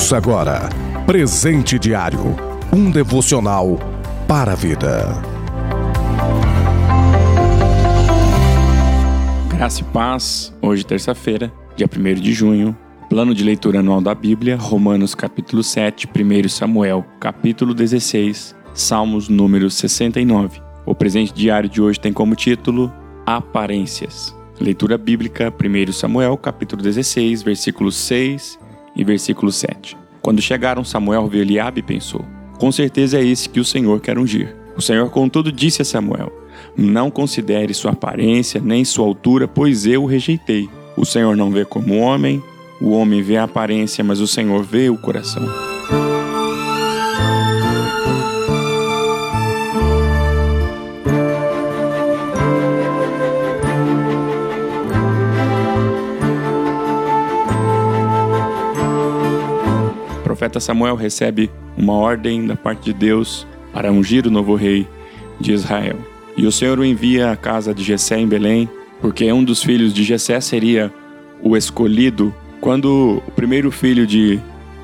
Ouça agora Presente Diário um devocional para a vida. Graça e paz, hoje terça-feira, dia 1 de junho, plano de leitura anual da Bíblia, Romanos capítulo 7, 1 Samuel capítulo 16, Salmos número 69. O presente diário de hoje tem como título Aparências. Leitura bíblica, 1 Samuel capítulo 16, versículos 6 e versículo 7. Quando chegaram, Samuel viu Eliabe e pensou: Com certeza é esse que o Senhor quer ungir. O Senhor, contudo, disse a Samuel: Não considere sua aparência nem sua altura, pois eu o rejeitei. O Senhor não vê como homem, o homem vê a aparência, mas o Senhor vê o coração. Profeta Samuel recebe uma ordem da parte de Deus para ungir o novo rei de Israel. E o Senhor o envia à casa de Jessé em Belém, porque um dos filhos de Jessé seria o escolhido. Quando o primeiro filho de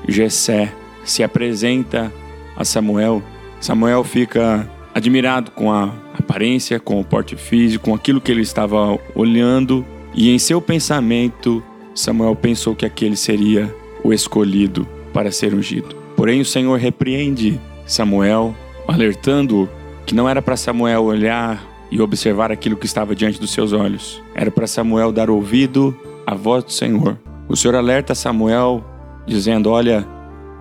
Jessé se apresenta a Samuel, Samuel fica admirado com a aparência, com o porte físico, com aquilo que ele estava olhando, e em seu pensamento Samuel pensou que aquele seria o escolhido para ser ungido. Porém, o Senhor repreende Samuel, alertando-o que não era para Samuel olhar e observar aquilo que estava diante dos seus olhos. Era para Samuel dar ouvido à voz do Senhor. O Senhor alerta Samuel, dizendo: Olha,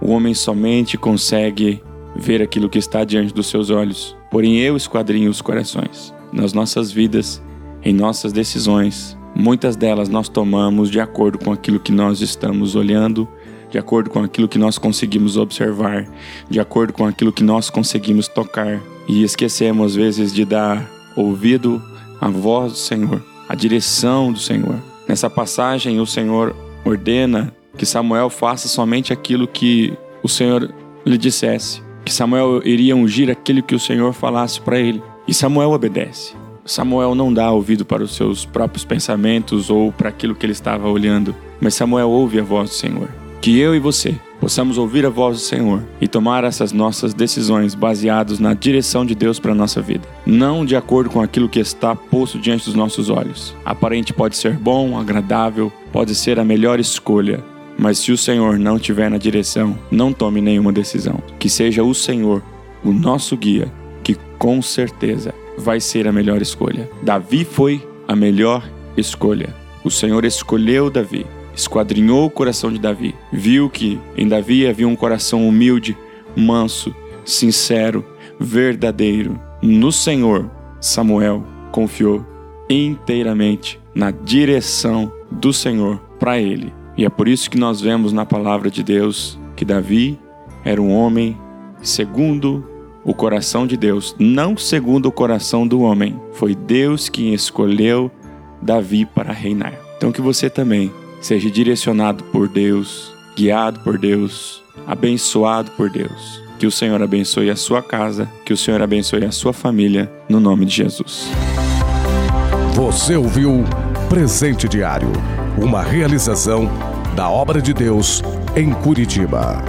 o homem somente consegue ver aquilo que está diante dos seus olhos. Porém, eu esquadrinho os corações. Nas nossas vidas, em nossas decisões, muitas delas nós tomamos de acordo com aquilo que nós estamos olhando de acordo com aquilo que nós conseguimos observar, de acordo com aquilo que nós conseguimos tocar. E esquecemos, às vezes, de dar ouvido à voz do Senhor, à direção do Senhor. Nessa passagem, o Senhor ordena que Samuel faça somente aquilo que o Senhor lhe dissesse, que Samuel iria ungir aquilo que o Senhor falasse para ele. E Samuel obedece. Samuel não dá ouvido para os seus próprios pensamentos ou para aquilo que ele estava olhando, mas Samuel ouve a voz do Senhor. Que eu e você possamos ouvir a voz do Senhor e tomar essas nossas decisões baseadas na direção de Deus para a nossa vida, não de acordo com aquilo que está posto diante dos nossos olhos. Aparente pode ser bom, agradável, pode ser a melhor escolha, mas se o Senhor não estiver na direção, não tome nenhuma decisão. Que seja o Senhor o nosso guia, que com certeza vai ser a melhor escolha. Davi foi a melhor escolha. O Senhor escolheu Davi esquadrinhou o coração de Davi, viu que em Davi havia um coração humilde, manso, sincero, verdadeiro. No Senhor, Samuel confiou inteiramente na direção do Senhor para ele. E é por isso que nós vemos na palavra de Deus que Davi era um homem segundo o coração de Deus, não segundo o coração do homem. Foi Deus quem escolheu Davi para reinar. Então que você também seja direcionado por Deus, guiado por Deus, abençoado por Deus. Que o Senhor abençoe a sua casa, que o Senhor abençoe a sua família, no nome de Jesus. Você ouviu Presente Diário, uma realização da obra de Deus em Curitiba.